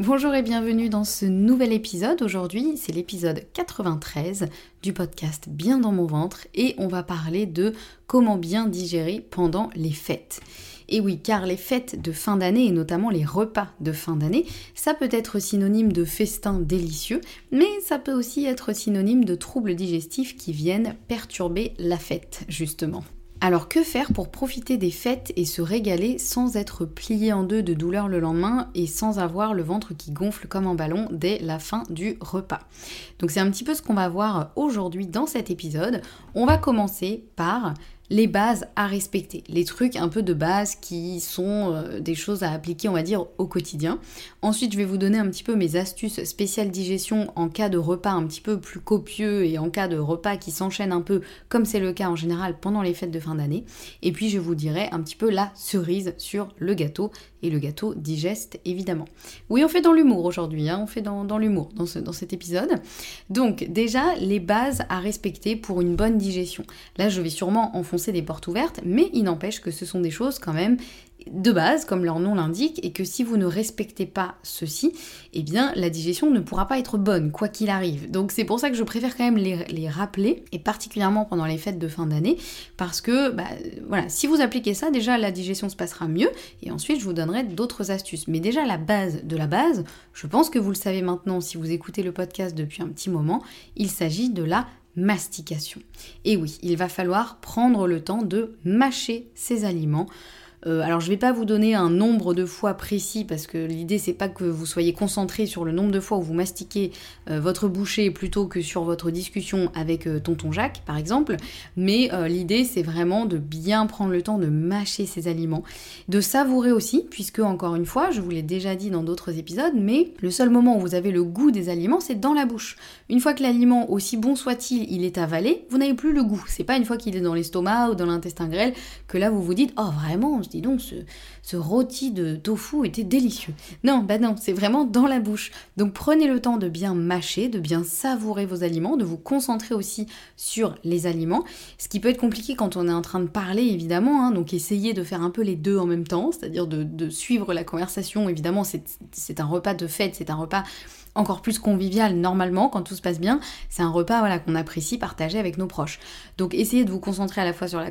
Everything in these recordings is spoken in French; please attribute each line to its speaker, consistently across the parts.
Speaker 1: Bonjour et bienvenue dans ce nouvel épisode. Aujourd'hui, c'est l'épisode 93 du podcast Bien dans mon ventre et on va parler de comment bien digérer pendant les fêtes. Et oui, car les fêtes de fin d'année et notamment les repas de fin d'année, ça peut être synonyme de festin délicieux, mais ça peut aussi être synonyme de troubles digestifs qui viennent perturber la fête, justement. Alors que faire pour profiter des fêtes et se régaler sans être plié en deux de douleur le lendemain et sans avoir le ventre qui gonfle comme un ballon dès la fin du repas? Donc c'est un petit peu ce qu'on va voir aujourd'hui dans cet épisode. On va commencer par les bases à respecter, les trucs un peu de base qui sont euh, des choses à appliquer, on va dire, au quotidien. Ensuite, je vais vous donner un petit peu mes astuces spéciales digestion en cas de repas un petit peu plus copieux et en cas de repas qui s'enchaînent un peu, comme c'est le cas en général pendant les fêtes de fin d'année. Et puis, je vous dirai un petit peu la cerise sur le gâteau et le gâteau digeste évidemment. Oui, on fait dans l'humour aujourd'hui, hein, on fait dans, l'humour dans, dans cet épisode. Donc, déjà, les bases à respecter pour une bonne digestion. Là, je vais sûrement enfoncer des portes ouvertes, mais il n'empêche que ce sont des choses quand même de base, comme leur nom l'indique, et que si vous ne respectez pas ceci, eh bien la digestion ne pourra pas être bonne, quoi qu'il arrive. Donc c'est pour ça que je préfère quand même les, rappeler, et particulièrement pendant les fêtes de fin d'année, parce que bah, voilà, si vous appliquez ça, déjà la digestion se passera mieux, et ensuite je vous donnerai d'autres astuces. Mais déjà la base de la base, je pense que vous le savez maintenant si vous écoutez le podcast depuis un petit moment, il s'agit de la mastication. Et oui, il va falloir prendre le temps de mâcher ces aliments euh, alors je ne vais pas vous donner un nombre de fois précis parce que l'idée c'est pas que vous soyez concentré sur le nombre de fois où vous mastiquez euh, votre bouchée plutôt que sur votre discussion avec euh, tonton Jacques par exemple, mais l'idée c'est vraiment de bien prendre le temps de mâcher ces aliments, de savourer aussi puisque encore une fois, je vous l'ai déjà dit dans d'autres épisodes, mais le seul moment où vous avez le goût des aliments c'est dans la bouche. Une fois que l'aliment aussi bon soit-il, il est avalé, vous n'avez plus le goût. C'est pas une fois qu'il est dans l'estomac ou dans l'intestin grêle que là vous vous dites oh vraiment dis donc, ce, rôti de tofu était délicieux. Non, bah non, c'est vraiment dans la bouche. Donc prenez le temps de bien mâcher, de bien savourer vos aliments, de vous concentrer aussi sur les aliments, ce qui peut être compliqué quand on est en train de parler, évidemment, hein. donc essayez de faire un peu les deux en même temps, c'est-à-dire de, de suivre la conversation, évidemment, c'est un repas de fête, c'est un repas encore plus convivial normalement quand tout se passe bien. C'est un repas voilà, qu'on apprécie partager avec nos proches. Donc essayez de vous concentrer à la fois sur la,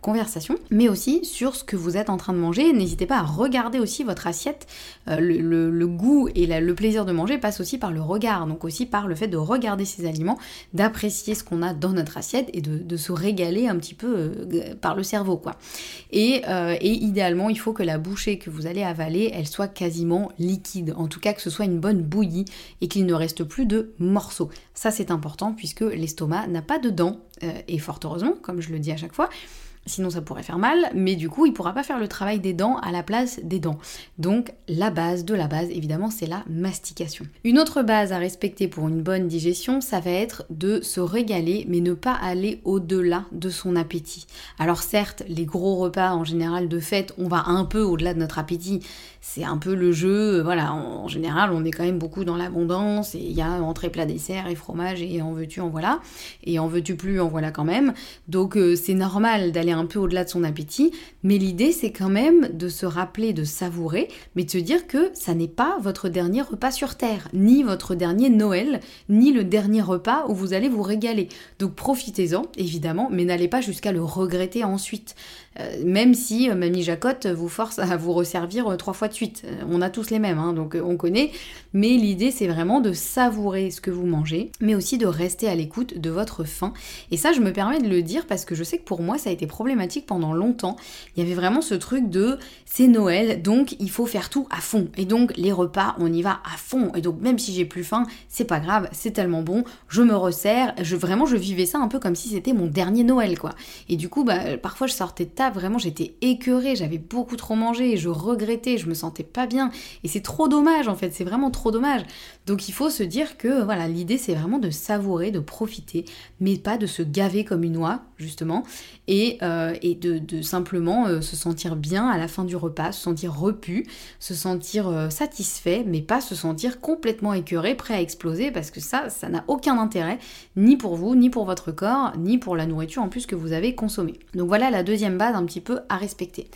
Speaker 1: conversation, mais aussi sur ce que vous êtes en train de manger. N'hésitez pas à regarder aussi votre assiette. Euh, le, goût et le plaisir de manger passe aussi par le regard, donc aussi par le fait de regarder ces aliments, d'apprécier ce qu'on a dans notre assiette et de, se régaler un petit peu euh, par le cerveau. quoi. Et, euh, et idéalement, il faut que la bouchée que vous allez avaler, elle soit quasiment liquide. En tout cas, que ce soit une bonne bouillie et qu'il ne reste plus de morceaux. Ça c'est important puisque l'estomac n'a pas de dents, et fort heureusement, comme je le dis à chaque fois sinon ça pourrait faire mal, mais du coup il pourra pas faire le travail des dents à la place des dents. Donc la base de la base évidemment c'est la mastication. Une autre base à respecter pour une bonne digestion, ça va être de se régaler mais ne pas aller au-delà de son appétit. Alors certes, les gros repas en général de fête, on va un peu au-delà de notre appétit, c'est un peu le jeu, voilà, en, général on est quand même beaucoup dans l'abondance et il y a entrée plat dessert et fromage et en veux-tu en voilà et en veux-tu plus en voilà quand même. Donc euh, c'est normal d'aller un peu au-delà de son appétit, mais l'idée c'est quand même de se rappeler de savourer, mais de se dire que ça n'est pas votre dernier repas sur Terre, ni votre dernier Noël, ni le dernier repas où vous allez vous régaler. Donc profitez-en, évidemment, mais n'allez pas jusqu'à le regretter ensuite. Euh, même si euh, Mamie Jacotte vous force à vous resservir euh, trois fois de suite. on a tous les mêmes, hein, donc on connaît. Mais l'idée, c'est vraiment de savourer ce que vous mangez, mais aussi de rester à l'écoute de votre faim. Et ça, je me permets de le dire parce que je sais que pour moi, ça a été problématique pendant longtemps. Il y avait vraiment ce truc de c'est Noël, donc il faut faire tout à fond. Et donc les repas, on y va à fond. Et donc même si j'ai plus faim, c'est pas grave, c'est tellement bon, je me resserre. Je, vraiment, je vivais ça un peu comme si c'était mon dernier Noël, quoi. Et du coup, bah, parfois, je sortais de table, vraiment, j'étais écœurée, j'avais beaucoup trop mangé, je regrettais, je me sentais pas bien. Et c'est trop dommage, en fait, c'est vraiment trop dommage. Donc il faut se dire que, voilà, l'idée, c'est vraiment de savourer, de profiter, mais pas de se gaver comme une oie, justement, et, euh, de, simplement euh, se sentir bien à la fin du repas, se sentir repu, se sentir euh, satisfait, mais pas se sentir complètement écœuré, prêt à exploser, parce que ça, ça n'a aucun intérêt, ni pour vous, ni pour votre corps, ni pour la nourriture en plus que vous avez consommée. Donc voilà la deuxième base un petit peu à respecter.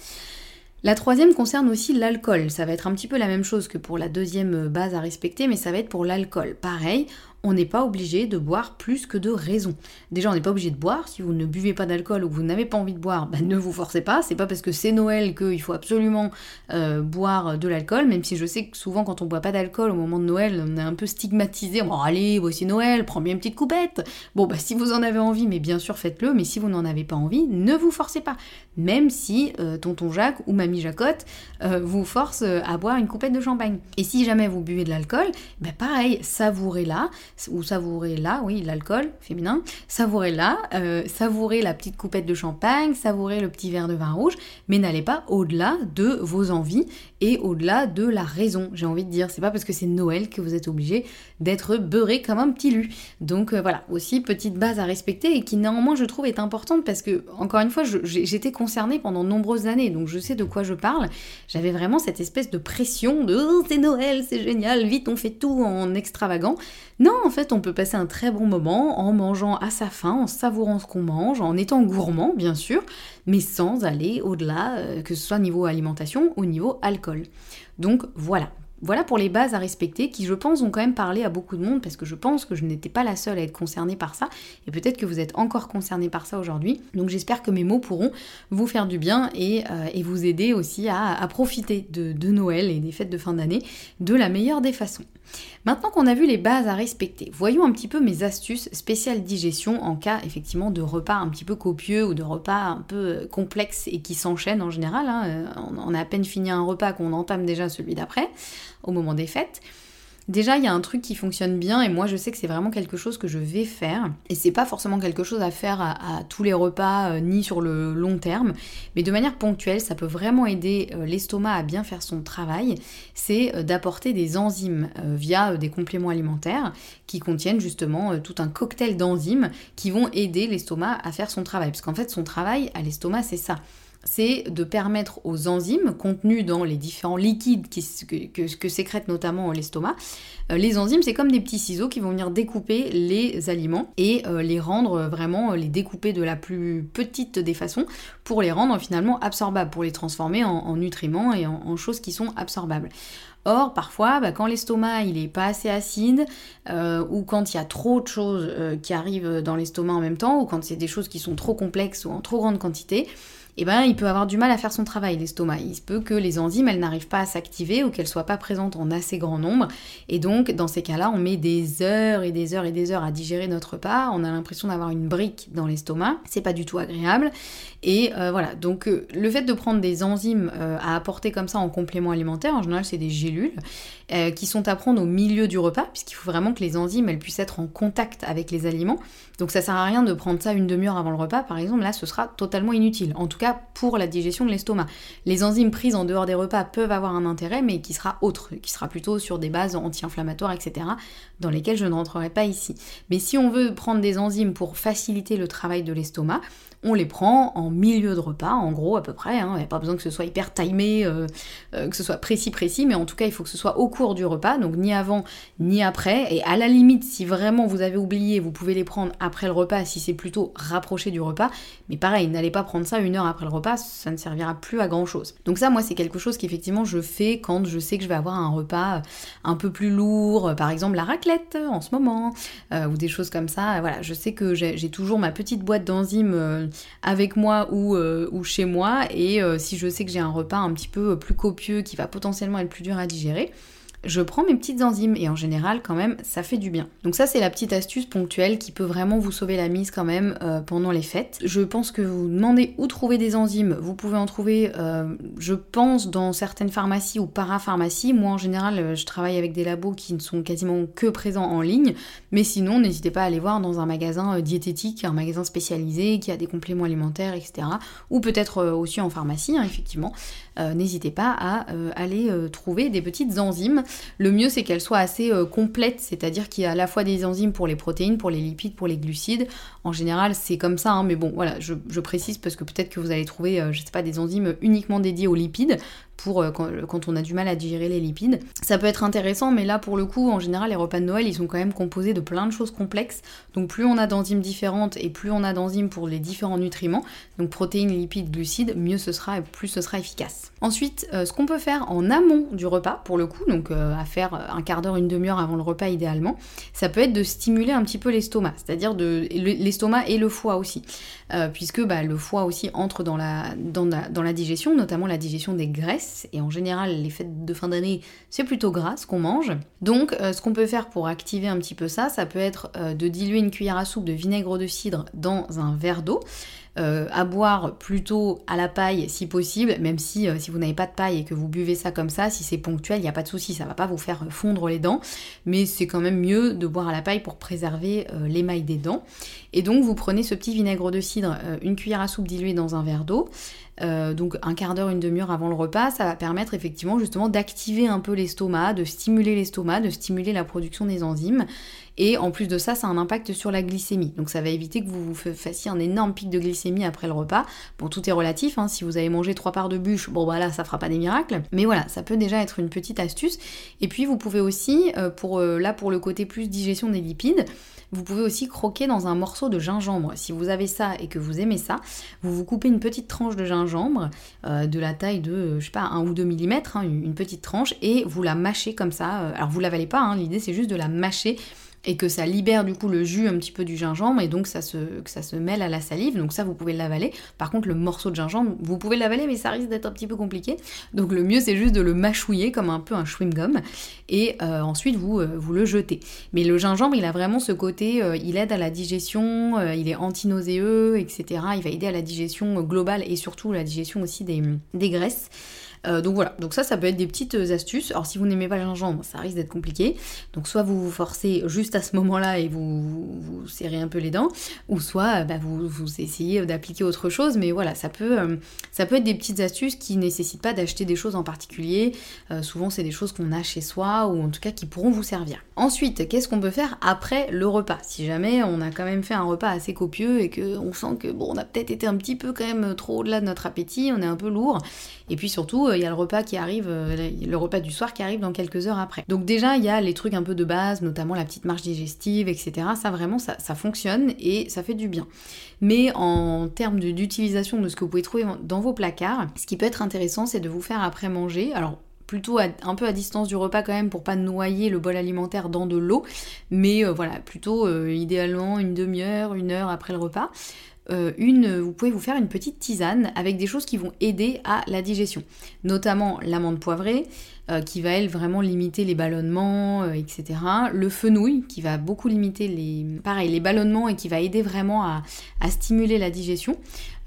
Speaker 1: La troisième concerne aussi l'alcool. Ça va être un petit peu la même chose que pour la deuxième base à respecter, mais ça va être pour l'alcool. Pareil, on n'est pas obligé de boire plus que de raison. Déjà, on n'est pas obligé de boire. Si vous ne buvez pas d'alcool ou que vous n'avez pas envie de boire, bah, ne vous forcez pas. C'est pas parce que c'est Noël qu'il faut absolument euh, boire de l'alcool, même si je sais que souvent quand on boit pas d'alcool au moment de Noël, on est un peu stigmatisé. Bon, allez, voici Noël, prends bien une petite coupette. Bon, bah si vous en avez envie, mais bien sûr faites-le, mais si vous n'en avez pas envie, ne vous forcez pas. Même si euh, tonton Jacques ou mamie Jacotte euh, vous forcent à boire une coupette de champagne. Et si jamais vous buvez de l'alcool, bah pareil, savourez-la ou savourer là, oui, l'alcool féminin, savourer là, euh, savourer la petite coupette de champagne, savourer le petit verre de vin rouge, mais n'allez pas au-delà de vos envies et au-delà de la raison, j'ai envie de dire. C'est pas parce que c'est Noël que vous êtes obligé d'être beurré comme un petit lu. Donc euh, voilà, aussi petite base à respecter et qui néanmoins je trouve est importante parce que, encore une fois, j'étais concernée pendant nombreuses années, donc je sais de quoi je parle. J'avais vraiment cette espèce de pression de oh, c'est Noël, c'est génial, vite on fait tout en extravagant. Non, en fait, on peut passer un très bon moment en mangeant à sa faim, en savourant ce qu'on mange, en étant gourmand, bien sûr, mais sans aller au-delà, euh, que ce soit niveau alimentation ou niveau alcool. Donc voilà, voilà pour les bases à respecter qui, je pense, ont quand même parlé à beaucoup de monde parce que je pense que je n'étais pas la seule à être concernée par ça et peut-être que vous êtes encore concernée par ça aujourd'hui. Donc j'espère que mes mots pourront vous faire du bien et, euh, vous aider aussi à, profiter de, de Noël et des fêtes de fin d'année de la meilleure des façons. Maintenant qu'on a vu les bases à respecter, voyons un petit peu mes astuces spéciales digestion en cas effectivement de repas un petit peu copieux ou de repas un peu euh, complexes et qui s'enchaînent en général. Hein. Euh, on a à peine fini un repas qu'on entame déjà celui d'après au moment des fêtes. Déjà, il y a un truc qui fonctionne bien et moi je sais que c'est vraiment quelque chose que je vais faire. Et c'est pas forcément quelque chose à faire à, tous les repas euh, ni sur le long terme, mais de manière ponctuelle, ça peut vraiment aider euh, l'estomac à bien faire son travail. C'est euh, d'apporter des enzymes via des compléments alimentaires qui contiennent justement tout un cocktail d'enzymes qui vont aider l'estomac à faire son travail. Parce qu'en fait, son travail à l'estomac, c'est ça c'est de permettre aux enzymes contenues dans les différents liquides que, sécrète notamment l'estomac, euh, les enzymes c'est comme des petits ciseaux qui vont venir découper les aliments et euh, les rendre vraiment, les découper de la plus petite des façons pour les rendre finalement absorbables, pour les transformer en, nutriments et en, choses qui sont absorbables. Or, parfois, bah, quand l'estomac il est pas assez acide, euh, ou quand il y a trop de choses qui arrivent dans l'estomac en même temps, ou quand c'est des choses qui sont trop complexes ou en trop grande quantité, eh ben il peut avoir du mal à faire son travail l'estomac. Il se peut que les enzymes elles n'arrivent pas à s'activer ou qu'elles soient pas présentes en assez grand nombre. Et donc dans ces cas-là on met des heures et des heures et des heures à digérer notre repas, on a l'impression d'avoir une brique dans l'estomac, c'est pas du tout agréable. Et euh, voilà. Donc euh, le fait de prendre des enzymes euh, à apporter comme ça en complément alimentaire en général c'est des gélules qui sont à prendre au milieu du repas puisqu'il faut vraiment que les enzymes elles puissent être en contact avec les aliments. Donc ça sert à rien de prendre ça une demi-heure avant le repas par exemple. Là ce sera totalement inutile. En tout pour la digestion de l'estomac. Les enzymes prises en dehors des repas peuvent avoir un intérêt, mais qui sera autre, qui sera plutôt sur des bases anti-inflammatoires, etc., dans lesquelles je ne rentrerai pas ici. Mais si on veut prendre des enzymes pour faciliter le travail de l'estomac, on les prend en milieu de repas, en gros à peu près. Hein. Il n'y a pas besoin que ce soit hyper timé, euh, euh, que ce soit précis précis, mais en tout cas il faut que ce soit au cours du repas, donc ni avant ni après. Et à la limite, si vraiment vous avez oublié, vous pouvez les prendre après le repas, si c'est plutôt rapproché du repas. Mais pareil, n'allez pas prendre ça une heure après le repas, ça ne servira plus à grand chose. Donc ça, moi, c'est quelque chose qu'effectivement je fais quand je sais que je vais avoir un repas un peu plus lourd, par exemple la raclette en ce moment, euh, ou des choses comme ça. Voilà, je sais que j'ai toujours ma petite boîte d'enzymes avec moi ou, euh, ou chez moi. Et euh, si je sais que j'ai un repas un petit peu plus copieux qui va potentiellement être plus dur à digérer, je prends mes petites enzymes et en général quand même ça fait du bien. Donc ça c'est la petite astuce ponctuelle qui peut vraiment vous sauver la mise quand même euh, pendant les fêtes. Je pense que vous demandez où trouver des enzymes, vous pouvez en trouver euh, je pense dans certaines pharmacies ou parapharmacies. Moi en général euh, je travaille avec des labos qui ne sont quasiment que présents en ligne, mais sinon n'hésitez pas à aller voir dans un magasin diététique, un magasin spécialisé qui a des compléments alimentaires, etc. Ou peut-être aussi en pharmacie, hein, effectivement. N'hésitez pas à aller trouver des petites enzymes le mieux, c'est qu'elle soit assez euh, complète, c'est-à-dire qu'il y a à la fois des enzymes pour les protéines, pour les lipides, pour les glucides. En général, c'est comme ça, hein, mais bon, voilà, je, précise parce que peut-être que vous allez trouver, euh, je sais pas, des enzymes uniquement dédiées aux lipides euh, quand, on a du mal à digérer les lipides. Ça peut être intéressant, mais là pour le coup, en général, les repas de Noël, ils sont quand même composés de plein de choses complexes. Donc plus on a d'enzymes différentes et plus on a d'enzymes pour les différents nutriments, donc protéines, lipides, glucides, mieux ce sera et plus ce sera efficace. Ensuite, euh, ce qu'on peut faire en amont du repas, pour le coup, donc euh, à faire un quart d'heure, une demi-heure avant le repas idéalement, ça peut être de stimuler un petit peu l'estomac, c'est-à-dire de l'estomac et le foie aussi, puisque bah, le foie aussi entre dans la digestion, notamment la digestion des graisses et en général les fêtes de fin d'année c'est plutôt gras ce qu'on mange. Donc euh, ce qu'on peut faire pour activer un petit peu ça, ça peut être euh, de diluer une cuillère à soupe de vinaigre de cidre dans un verre d'eau. Euh, à boire plutôt à la paille si possible, même si si vous n'avez pas de paille et que vous buvez ça comme ça, si c'est ponctuel, il n'y a pas de souci, ça va pas vous faire fondre les dents, mais c'est quand même mieux de boire à la paille pour préserver l'émail des dents. Et donc vous prenez ce petit vinaigre de cidre, une cuillère à soupe diluée dans un verre d'eau, euh, donc un quart d'heure, une demi-heure avant le repas, ça va permettre effectivement justement d'activer un peu l'estomac, de stimuler l'estomac, de stimuler la production des enzymes. Et en plus de ça, ça a un impact sur la glycémie. Donc ça va éviter que vous vous fassiez un énorme pic de glycémie après le repas. Bon, tout est relatif, hein. si vous avez mangé trois parts de bûche, bon bah là, ça fera pas des miracles. Mais voilà, ça peut déjà être une petite astuce. Et puis vous pouvez aussi, euh, pour euh, là pour le côté plus digestion des lipides, vous pouvez aussi croquer dans un morceau de gingembre. Si vous avez ça et que vous aimez ça, vous vous coupez une petite tranche de gingembre euh, de la taille de, je sais pas, 1 ou 2 mm, hein, une petite tranche, et vous la mâchez comme ça. Alors vous l'avalez pas, hein, l'idée c'est juste de la mâcher et que ça libère du coup le jus un petit peu du gingembre et donc ça se, mêle à la salive. Donc ça, vous pouvez l'avaler. Par contre, le morceau de gingembre, vous pouvez l'avaler, mais ça risque d'être un petit peu compliqué. Donc le mieux, c'est juste de le mâchouiller comme un peu un chewing-gum et euh, ensuite vous, euh, vous le jetez. Mais le gingembre, il a vraiment ce côté, euh, il aide à la digestion, il est anti-nauséeux, etc. Il va aider à la digestion globale et surtout la digestion aussi des graisses. Euh, donc voilà, donc ça, ça peut être des petites euh, astuces. Alors si vous n'aimez pas le gingembre, ça risque d'être compliqué. Donc soit vous vous forcez juste à ce moment-là et vous, vous, serrez un peu les dents, ou soit bah, vous, vous, essayez d'appliquer autre chose. Mais voilà, ça peut, euh, ça peut être des petites astuces qui nécessitent pas d'acheter des choses en particulier. souvent, c'est des choses qu'on a chez soi ou en tout cas qui pourront vous servir. Ensuite, qu'est-ce qu'on peut faire après le repas? Si jamais on a quand même fait un repas assez copieux et qu'on sent que bon, on a peut-être été un petit peu quand même trop au-delà de notre appétit, on est un peu lourd, et puis surtout il y a le repas qui arrive, euh, le repas du soir qui arrive dans quelques heures après. Donc déjà, il y a les trucs un peu de base, notamment la petite marche digestive, etc. Ça vraiment, ça, fonctionne et ça fait du bien. Mais en termes d'utilisation de ce que vous pouvez trouver dans vos placards, ce qui peut être intéressant, c'est de vous faire après manger. Alors plutôt un peu à distance du repas quand même pour pas noyer le bol alimentaire dans de l'eau, mais euh, voilà, plutôt euh, idéalement une demi-heure, une heure après le repas. Une, vous pouvez vous faire une petite tisane avec des choses qui vont aider à la digestion, notamment l'amande poivrée, euh, qui va elle vraiment limiter les ballonnements, euh, etc. Le fenouil qui va beaucoup limiter les, pareil, les ballonnements et qui va aider vraiment à, stimuler la digestion.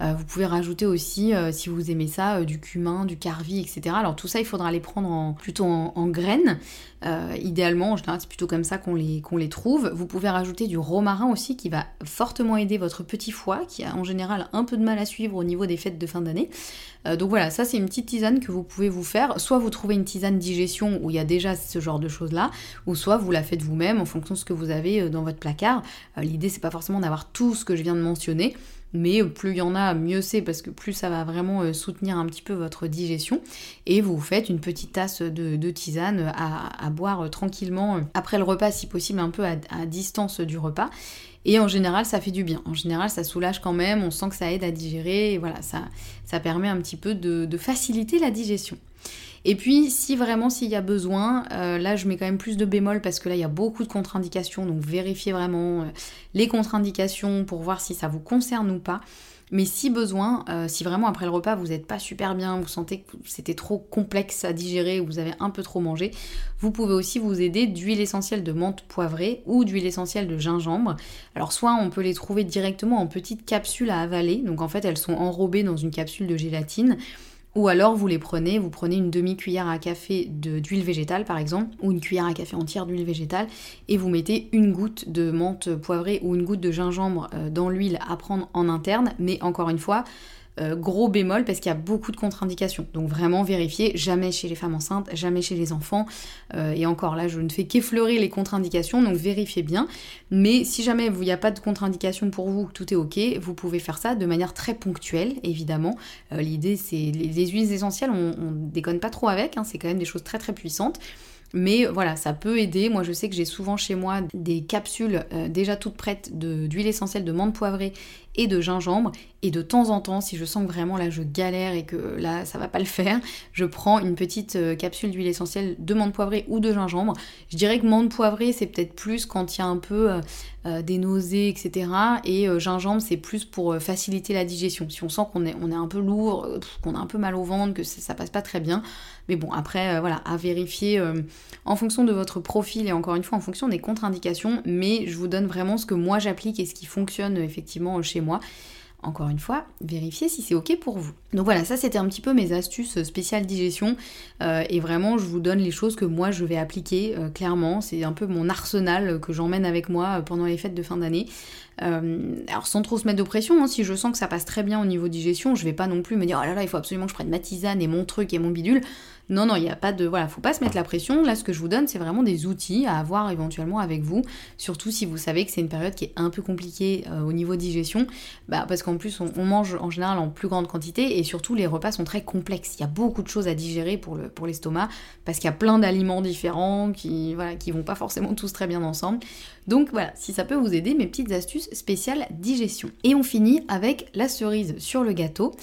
Speaker 1: Euh, vous pouvez rajouter aussi, si vous aimez ça, du cumin, du carvi, etc. Alors tout ça, il faudra les prendre en, plutôt en, graines. idéalement, en général, c'est plutôt comme ça qu'on les, qu'on les trouve. Vous pouvez rajouter du romarin aussi qui va fortement aider votre petit foie qui a en général un peu de mal à suivre au niveau des fêtes de fin d'année. donc voilà, ça c'est une petite tisane que vous pouvez vous faire. Soit vous trouvez une tisane digestion où il y a déjà ce genre de choses-là, ou soit vous la faites vous-même en fonction de ce que vous avez euh, dans votre placard. Euh, l'idée, c'est pas forcément d'avoir tout ce que je viens de mentionner, mais plus il y en a, mieux c'est parce que plus ça va vraiment euh, soutenir un petit peu votre digestion. Et vous faites une petite tasse de, tisane à, boire tranquillement après le repas, si possible un peu à, distance du repas. Et en général, ça fait du bien. En général, ça soulage quand même, on sent que ça aide à digérer, et voilà, ça, ça permet un petit peu de faciliter la digestion. Et puis, si vraiment s'il y a besoin, euh, là je mets quand même plus de bémol parce que là il y a beaucoup de contre-indications, donc vérifiez vraiment euh, les contre-indications pour voir si ça vous concerne ou pas. Mais si besoin, euh, si vraiment après le repas vous n'êtes pas super bien, vous sentez que c'était trop complexe à digérer ou vous avez un peu trop mangé, vous pouvez aussi vous aider d'huile essentielle de menthe poivrée ou d'huile essentielle de gingembre. Alors soit on peut les trouver directement en petites capsules à avaler, donc en fait elles sont enrobées dans une capsule de gélatine. Ou alors vous les prenez, vous prenez une demi-cuillère à café d'huile végétale par exemple, ou une cuillère à café entière d'huile végétale, et vous mettez une goutte de menthe poivrée ou une goutte de gingembre euh, dans l'huile à prendre en interne, mais encore une fois, euh, gros bémol parce qu'il y a beaucoup de contre-indications. Donc vraiment vérifier, jamais chez les femmes enceintes, jamais chez les enfants. Euh, et encore là, je ne fais qu'effleurer les contre-indications, donc vérifiez bien. Mais si jamais il n'y a pas de contre-indication pour vous, tout est ok, vous pouvez faire ça de manière très ponctuelle, évidemment. Euh, l'idée, c'est les, huiles essentielles, on, on, déconne pas trop avec, hein, c'est quand même des choses très très puissantes. Mais voilà, ça peut aider. Moi, je sais que j'ai souvent chez moi des capsules déjà toutes prêtes d'huile essentielle de menthe poivrée et de gingembre. Et de temps en temps, si je sens que vraiment là je galère et que là ça va pas le faire, je prends une petite euh, capsule d'huile essentielle de menthe poivrée ou de gingembre. Je dirais que menthe poivrée c'est peut-être plus quand il y a un peu euh, euh, des nausées, etc. Et gingembre c'est plus pour faciliter la digestion. Si on sent qu'on est, un peu lourd, qu'on a un peu mal au ventre, que ça, passe pas très bien. Mais bon, après, voilà, à vérifier en fonction de votre profil et encore une fois en fonction des contre-indications. Mais je vous donne vraiment ce que moi j'applique et ce qui fonctionne effectivement chez moi. Encore une fois, vérifiez si c'est ok pour vous. Donc voilà, ça c'était un petit peu mes astuces spéciales digestion. Euh, et vraiment, je vous donne les choses que moi je vais appliquer euh, clairement. C'est un peu mon arsenal que j'emmène avec moi pendant les fêtes de fin d'année. Euh, alors sans trop se mettre de pression, hein, si je sens que ça passe très bien au niveau digestion, je vais pas non plus me dire oh là là, il faut absolument que je prenne ma tisane et mon truc et mon bidule. Non, non, il n'y a pas de. Voilà, faut pas se mettre la pression. Là, ce que je vous donne, c'est vraiment des outils à avoir éventuellement avec vous. Surtout si vous savez que c'est une période qui est un peu compliquée euh, au niveau digestion. Bah, parce qu'en plus, on, mange en général en plus grande quantité et surtout, les repas sont très complexes. Il y a beaucoup de choses à digérer pour l'estomac parce qu'il y a plein d'aliments différents qui, voilà, vont pas forcément tous très bien ensemble. Donc voilà, si ça peut vous aider, mes petites astuces spéciales digestion. Et on finit avec la cerise sur le gâteau.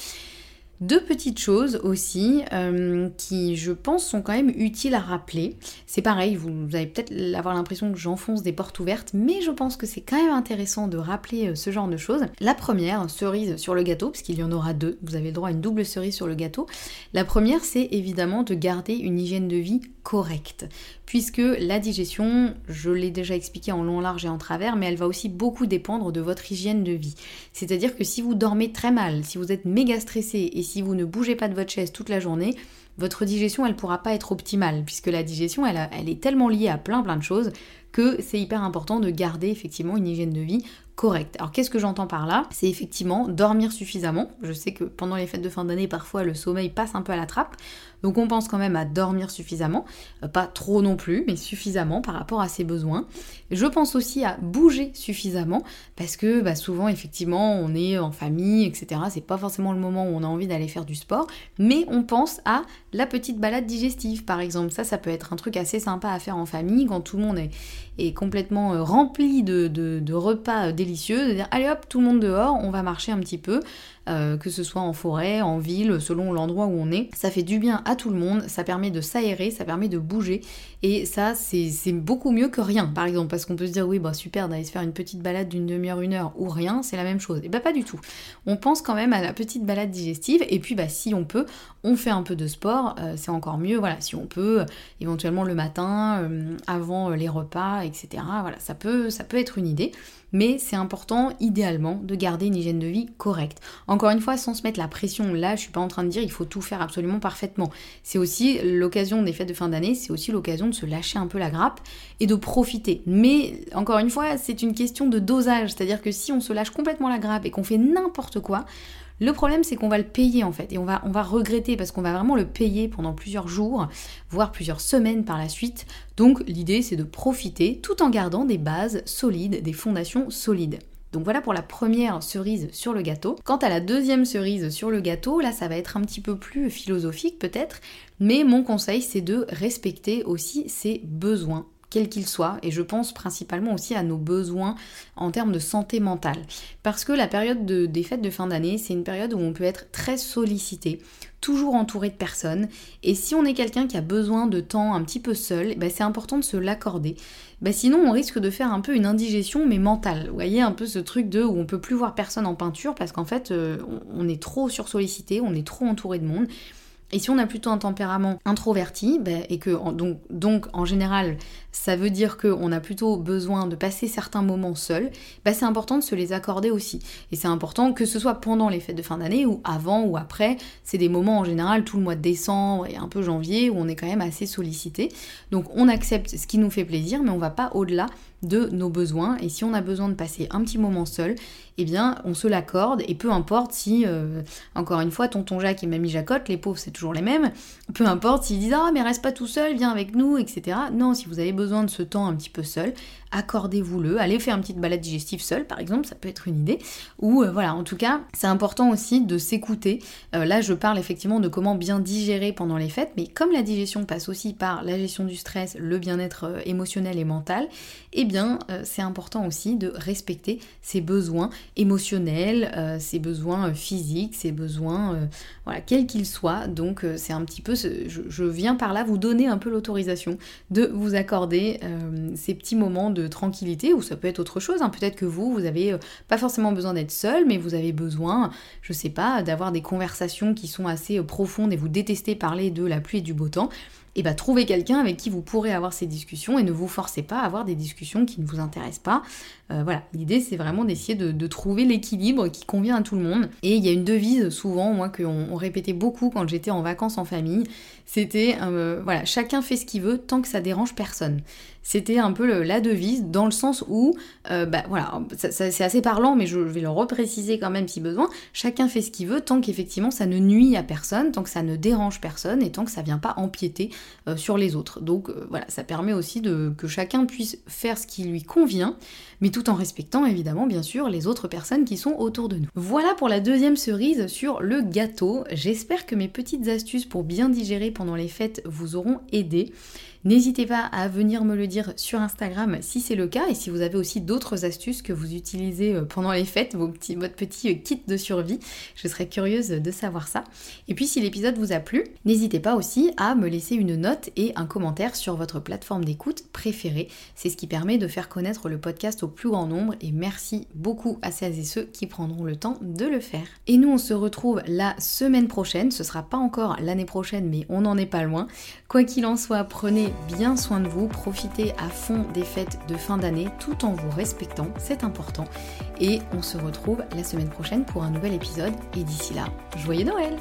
Speaker 1: Deux petites choses aussi euh, qui, je pense, sont quand même utiles à rappeler. C'est pareil, vous, allez peut-être avoir l'impression que j'enfonce des portes ouvertes, mais je pense que c'est quand même intéressant de rappeler euh, ce genre de choses. La première, cerise sur le gâteau, parce qu'il y en aura deux, vous avez le droit à une double cerise sur le gâteau. La première, c'est évidemment de garder une hygiène de vie correcte, puisque la digestion, je l'ai déjà expliqué en long, large et en travers, mais elle va aussi beaucoup dépendre de votre hygiène de vie. C'est-à-dire que si vous dormez très mal, si vous êtes méga stressé et vous ne bougez pas de votre chaise toute la journée, votre digestion, elle pourra pas être optimale, puisque la digestion, elle, elle est tellement liée à plein plein de choses que c'est hyper important de garder effectivement une hygiène de vie correcte. Alors qu'est-ce que j'entends par là? C'est effectivement dormir suffisamment. Je sais que pendant les fêtes de fin d'année, parfois le sommeil passe un peu à la trappe. Donc on pense quand même à dormir suffisamment, euh, pas trop non plus, mais suffisamment par rapport à ses besoins. Je pense aussi à bouger suffisamment, parce que bah, souvent effectivement on est en famille, etc. C'est pas forcément le moment où on a envie d'aller faire du sport, mais on pense à la petite balade digestive par exemple. Ça, ça peut être un truc assez sympa à faire en famille quand tout le monde est, complètement euh, rempli de, de, repas euh, délicieux, de dire allez hop, tout le monde dehors, on va marcher un petit peu. Euh, que ce soit en forêt, en ville, selon l'endroit où on est. Ça fait du bien à tout le monde, ça permet de s'aérer, ça permet de bouger, et ça c'est beaucoup mieux que rien, par exemple, parce qu'on peut se dire oui bah super d'aller se faire une petite balade d'une demi-heure, une heure, ou rien, c'est la même chose. Et bah pas du tout. On pense quand même à la petite balade digestive, et puis bah si on peut, on fait un peu de sport, euh, c'est encore mieux, voilà, si on peut, éventuellement le matin, avant les repas, etc. Voilà, ça peut, ça peut être une idée mais c'est important idéalement de garder une hygiène de vie correcte. Encore une fois, sans se mettre la pression, là je suis pas en train de dire il faut tout faire absolument parfaitement. C'est aussi l'occasion des fêtes de fin d'année, c'est aussi l'occasion de se lâcher un peu la grappe et de profiter. Mais encore une fois, c'est une question de dosage, c'est-à-dire que si on se lâche complètement la grappe et qu'on fait n'importe quoi, le problème, c'est qu'on va le payer en fait, et on va, regretter parce qu'on va vraiment le payer pendant plusieurs jours, voire plusieurs semaines par la suite. Donc l'idée, c'est de profiter tout en gardant des bases solides, des fondations solides. Donc voilà pour la première cerise sur le gâteau. Quant à la deuxième cerise sur le gâteau, là ça va être un petit peu plus philosophique peut-être, mais mon conseil c'est de respecter aussi ses besoins quel qu'il soit, et je pense principalement aussi à nos besoins en termes de santé mentale. Parce que la période des fêtes de fin d'année, c'est une période où on peut être très sollicité, toujours entouré de personnes, et si on est quelqu'un qui a besoin de temps un petit peu seul, bah, c'est important de se l'accorder. Bah, sinon, on risque de faire un peu une indigestion, mais mentale. Vous voyez, un peu ce truc de où on peut plus voir personne en peinture parce qu'en fait, euh, on est trop sursollicité, on est trop entouré de monde. Et si on a plutôt un tempérament introverti, ben, et que donc, en général ça veut dire qu'on a plutôt besoin de passer certains moments seuls, ben, c'est important de se les accorder aussi. Et c'est important que ce soit pendant les fêtes de fin d'année ou avant ou après. C'est des moments en général tout le mois de décembre et un peu janvier où on est quand même assez sollicité. Donc on accepte ce qui nous fait plaisir, mais on va pas au-delà de nos besoins. Et si on a besoin de passer un petit moment seul, eh bien, on se l'accorde. Et peu importe si, euh, encore une fois, tonton Jacques et mamie Jacotte, les pauvres, c'est toujours les mêmes. Peu importe s'ils disent Ah, mais reste pas tout seul, viens avec nous, etc. Non, si vous avez besoin de ce temps un petit peu seul, accordez-vous-le. Allez faire une petite balade digestive seule, par exemple, ça peut être une idée. Ou euh, voilà, en tout cas, c'est important aussi de s'écouter. Euh, là, je parle effectivement de comment bien digérer pendant les fêtes, mais comme la digestion passe aussi par la gestion du stress, le bien-être euh, émotionnel et mental, eh bien, c'est important aussi de respecter ses besoins émotionnels, ses besoins physiques, ses besoins, voilà, quels qu'ils soient. Donc, c'est un petit peu, je, viens par là vous donner un peu l'autorisation de vous accorder ces petits moments de tranquillité, ou ça peut être autre chose. Hein. Peut-être que vous, vous avez euh, pas forcément besoin d'être seul, mais vous avez besoin, je sais pas, d'avoir des conversations qui sont assez euh, profondes et vous détestez parler de la pluie et du beau temps et bah trouvez quelqu'un avec qui vous pourrez avoir ces discussions et ne vous forcez pas à avoir des discussions qui ne vous intéressent pas. Euh, voilà, l'idée c'est vraiment d'essayer de, trouver l'équilibre qui convient à tout le monde. Et il y a une devise souvent, moi, qu'on répétait beaucoup quand j'étais en vacances en famille, c'était voilà, chacun fait ce qu'il veut tant que ça dérange personne. C'était un peu la devise dans le sens où, euh, bah voilà, c'est assez parlant, mais je vais le repréciser quand même si besoin. Chacun fait ce qu'il veut tant qu'effectivement ça ne nuit à personne, tant que ça ne dérange personne et tant que ça vient pas empiéter euh, sur les autres. Donc euh, voilà, ça permet aussi de, que chacun puisse faire ce qui lui convient, mais tout en respectant évidemment bien sûr les autres personnes qui sont autour de nous. Voilà pour la deuxième cerise sur le gâteau. J'espère que mes petites astuces pour bien digérer pendant les fêtes vous auront aidé. N'hésitez pas à venir me le dire sur Instagram si c'est le cas et si vous avez aussi d'autres astuces que vous utilisez euh, pendant les fêtes, vos petits, votre petit euh, kit de survie. Je serais curieuse de savoir ça. Et puis si l'épisode vous a plu, n'hésitez pas aussi à me laisser une note et un commentaire sur votre plateforme d'écoute préférée. C'est ce qui permet de faire connaître le podcast au plus grand nombre et merci beaucoup à celles et ceux qui prendront le temps de le faire. Et nous on se retrouve la semaine prochaine, ce sera pas encore l'année prochaine mais on n'en est pas loin. Quoi qu'il en soit, bien soin de vous, profitez à fond des fêtes de fin d'année tout en vous respectant, c'est important. Et on se retrouve la semaine prochaine pour un nouvel épisode. Et d'ici là, joyeux Noël